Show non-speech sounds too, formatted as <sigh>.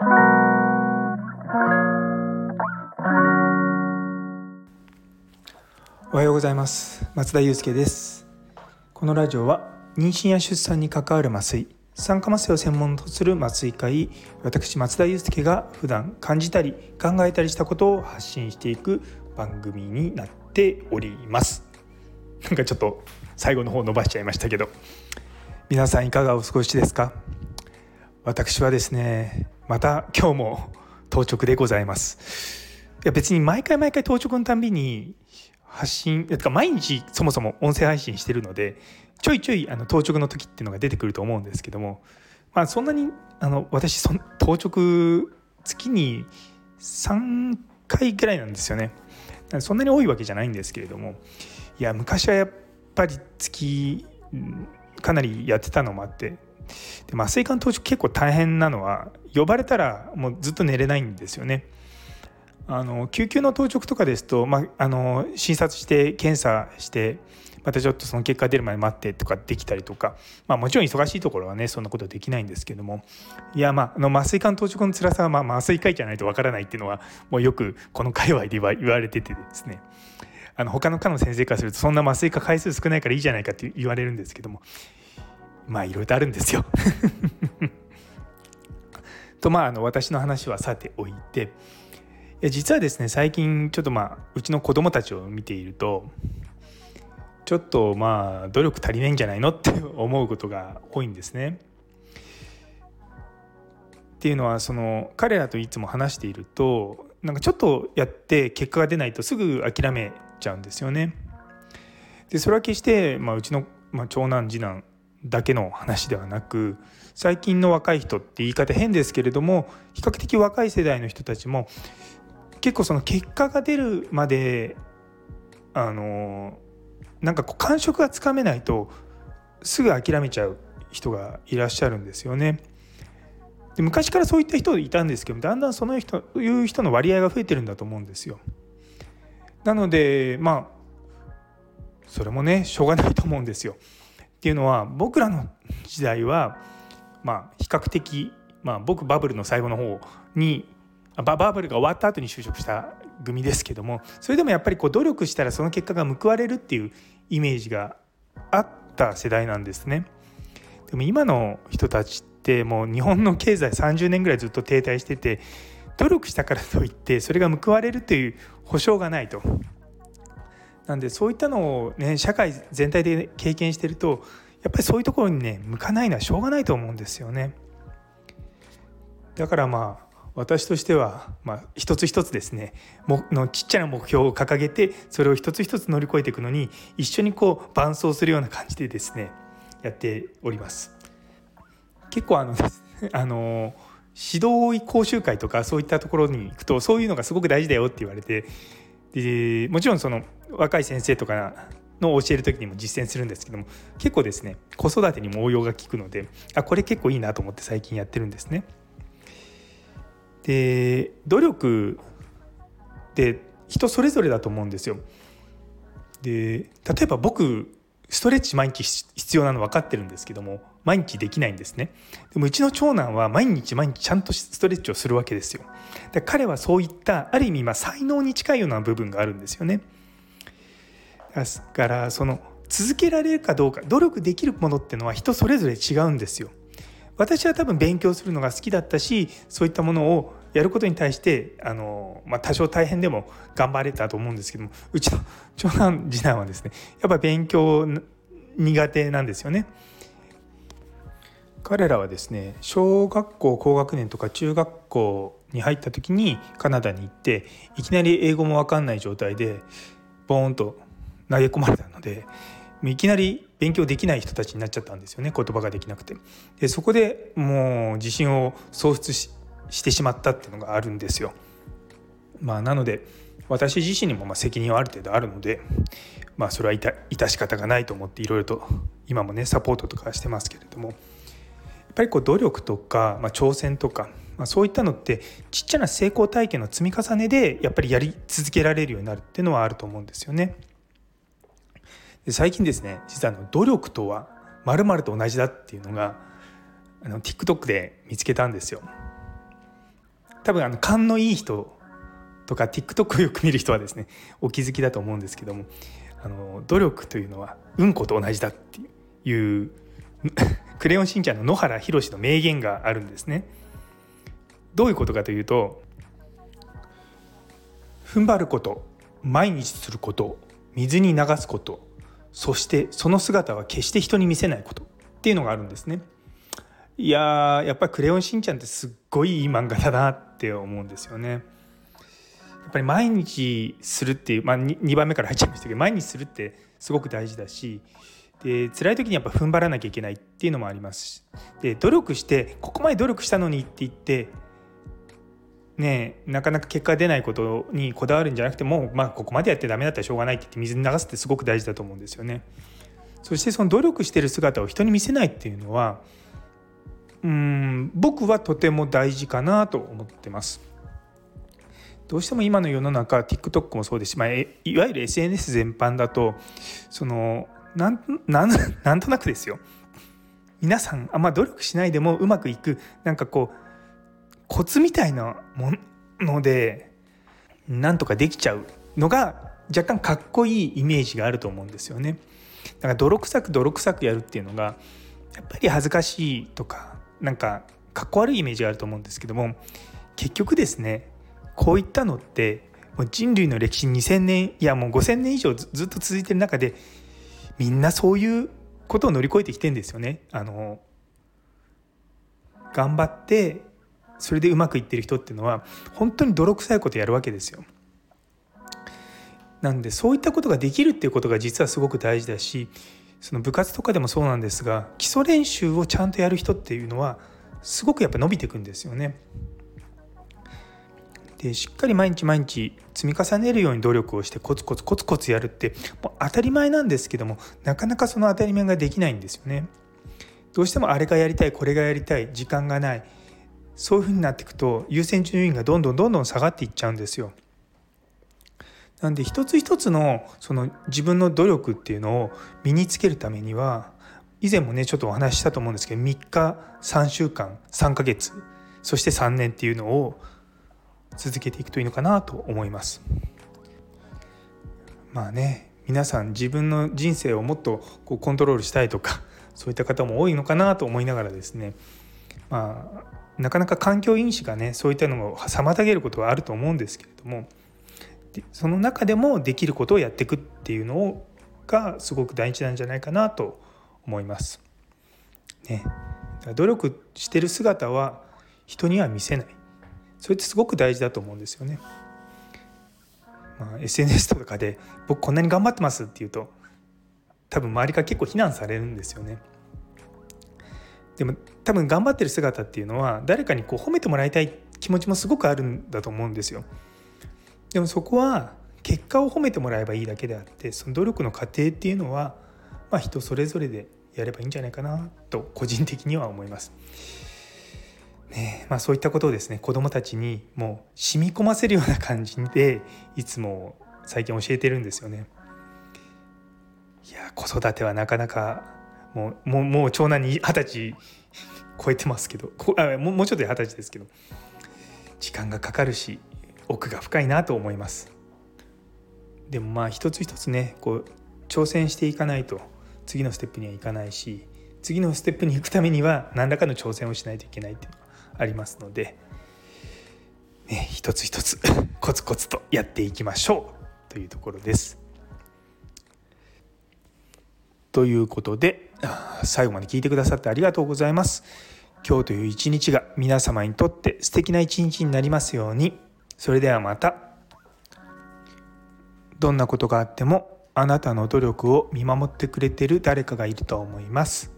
おはようございます。松田祐介です。このラジオは妊娠や出産に関わる麻酔酸化麻酔を専門とする麻酔科医私松田祐介が普段感じたり考えたりしたことを発信していく番組になっております。なんかちょっと最後の方伸ばしちゃいましたけど。皆さんいかがお過ごしですか？私はですねまた今日も当直でございます。いや別に毎回毎回当直のたんびに発信か毎日そもそも音声配信してるのでちょいちょいあの当直の時っていうのが出てくると思うんですけども、まあ、そんなにあの私そ当直月に3回ぐらいなんですよね。そんなに多いわけじゃないんですけれどもいや昔はやっぱり月かなりやってたのもあってで麻酔管当直結構大変なのは呼ばれたらもうずっと寝れないんですよね。あの救急の当直とかですと、まあ、あの診察して検査してまたちょっとその結果出るまで待ってとかできたりとか、まあ、もちろん忙しいところはねそんなことできないんですけどもいやまああの麻酔管当直の辛さは、まあ、麻酔科医じゃないとわからないっていうのはもうよくこの界隈では言われててですねあの他の科の先生からするとそんな麻酔科回数少ないからいいじゃないかって言われるんですけどもまあいろいろあるんですよ <laughs> とまああの私の話はさておいて実はですね最近ちょっとまあうちの子供たちを見ているとちょっとまあ努力足りないんじゃないのって <laughs> 思うことが多いんですね。っていうのはその彼らといつも話しているとなんかちょっとやって結果が出ないとすぐ諦めちゃうんですよね。でそれは決して、まあ、うちの、まあ、長男次男だけの話ではなく最近の若い人って言い方変ですけれども比較的若い世代の人たちも結構その結果が出るまであのなんかこう感触がつかめないとすぐ諦めちゃう人がいらっしゃるんですよね。で昔からそういった人いたんですけどだんだんその人いう人の割合が増えてるんだと思うんですよ。なのでまあそれもねしょうがないと思うんですよ。っていうのは僕らの時代はまあ比較的、まあ、僕バブルの最後の方にバブルが終わった後に就職した組ですけどもそれでもやっぱりこう努力したらその結果が報われるっていうイメージがあった世代なんですね。でも今の人たちってもう日本の経済30年ぐらいずっと停滞してて努力したからといってそれが報われるという保証がないと。なんでそういったのをね社会全体で経験してるとやっぱりそういうところにね向かないのはしょうがないと思うんですよね。だからまあ私としては、まあ、一つ一つですねのちっちゃな目標を掲げてそれを一つ一つ乗り越えていくのに一緒にこう伴走するような感じでですねやっております。結構あの <laughs> あの指導講習会とかそういったところに行くとそういうのがすごく大事だよって言われてでもちろんその若い先生とかの教える時にも実践するんですけども結構ですね子育てにも応用が効くのであこれ結構いいなと思って最近やってるんですね。で努力って人それぞれだと思うんですよ。で例えば僕ストレッチ毎日必要なの分かってるんですけども毎日できないんですね。でもうちの長男は毎日毎日ちゃんとストレッチをするわけですよ。で彼はそういったある意味ま才能に近いような部分があるんですよね。だからその続けられるかどうか努力できるものってのは人それぞれ違うんですよ。私は多分勉強するのが好きだったしそういったものをやることに対してあの、まあ、多少大変でも頑張れたと思うんですけどもうちの長男次男はですねやっぱ勉強苦手なんですよね。彼らはですね小学校高学年とか中学校に入った時にカナダに行っていきなり英語も分かんない状態でボーンと投げ込まれたのでいきなり勉強できない人たちになっちゃったんですよね言葉ができなくてでそこでもう自信を喪失ししてしまったっていうのがあるんですよ。まあ、なので私自身にもま責任はある程度あるので、まあ、それは致し方がないと思っていろいろと今もねサポートとかしてますけれどもぱりこう努力とか、まあ、挑戦とか、まあ、そういったのってちっちゃな成功体験の積み重ねでやっぱりやり続けられるようになるっていうのはあると思うんですよね。で最近ですね実はあの努力とはまると同じだっていうのがあの TikTok で見つけたんですよ。多分あの勘のいい人とか TikTok をよく見る人はですねお気づきだと思うんですけどもあの努力というのはうんこと同じだっていう <laughs> クレヨンしんちゃんの野原宏の名言があるんですね。どういうことかというと踏ん張ること毎日すること水に流すことそしてその姿は決して人に見せないことっていうのがあるんですね。いややっぱり「クレヨンしんちゃん」ってすっごいいい漫画だなって思うんですよね。やっぱり毎日するっていう、まあ、2番目から入っちゃいましたけど毎日するってすごく大事だしで辛い時にやっぱ踏ん張らなきゃいけないっていうのもありますしで努力してここまで努力したのにって言ってねなかなか結果が出ないことにこだわるんじゃなくてもまあここまでやってダメだったらしょうがないって言って水に流すってすごく大事だと思うんですよね。そしてその努力してる姿を人に見せないっていうのはうん僕はとても大事かなと思ってます。どうしても今の世の中 TikTok もそうですし、まあ、いわゆる SNS 全般だとそのなんなんとなくですよ皆さんあんま努力しないでもうまくいくなんかこうコツみたいなものでなんとかできちゃうのが若干かっこいいイメージがあると思うんですよね。だから泥臭く泥臭くやるっていうのがやっぱり恥ずかしいとかなんかかっこ悪いイメージがあると思うんですけども結局ですねこういったのってもう人類の歴史2,000年いやもう5,000年以上ずっと続いてる中でみんなそういうことを乗り越えてきてんですよね。あの頑張ってそれでうまくいってる人っていうのは本当に泥臭いことやるわけですよ。なんでそういったことができるっていうことが実はすごく大事だしその部活とかでもそうなんですが基礎練習をちゃんとやる人っていうのはすごくやっぱ伸びていくんですよね。でしっかり毎日毎日積み重ねるように努力をしてコツコツコツコツやるってもう当たり前なんですけどもなかなかその当たり前ができないんですよね。どうしてもあれがやりたいこれがやりたい時間がないそういうふうになっていくと優先順位がどんどんどんどん下がっていっちゃうんですよ。なんで一つ一つのその自分の努力っていうのを身につけるためには以前もねちょっとお話ししたと思うんですけど3日3週間3ヶ月そして3年っていうのを続けていくといいのかなと思います。まあね皆さん自分の人生をもっとこうコントロールしたいとかそういった方も多いのかなと思いながらですねまあなかなか環境因子がねそういったのを妨げることはあると思うんですけれどもその中でもできることをやっていくっていうのをがすごく大事なんじゃないかなと思います。ね、努力してる姿は人には見せないそれってすごく大事だと思うんですよね。まあ、SNS とかで「僕こんなに頑張ってます」って言うと多分周りから結構非難されるんですよね。でも多分頑張ってる姿っていうのは誰かにこう褒めてもらいたい気持ちもすごくあるんだと思うんですよ。でもそこは結果を褒めてもらえばいいだけであってその努力の過程っていうのは、まあ、人それぞれでやればいいんじゃないかなと個人的には思います。ねまあ、そういったことをですね子どもたちにもう染み込ませるような感じでいつも最近教えてるんですよね。いや子育てはなかなかもうもうもう長男に二十歳超えてますけどあもうちょっとで二十歳ですけど時間がかかるし奥が深いなと思いますでもまあ一つ一つねこう挑戦していかないと次のステップにはいかないし次のステップに行くためには何らかの挑戦をしないといけないっていうありますので、ね、一つ一つ <laughs> コツコツとやっていきましょうというところです。ということで最後まで聞いてくださってありがとうございます。今日という一日が皆様にとって素敵な一日になりますように。それではまたどんなことがあってもあなたの努力を見守ってくれてる誰かがいると思います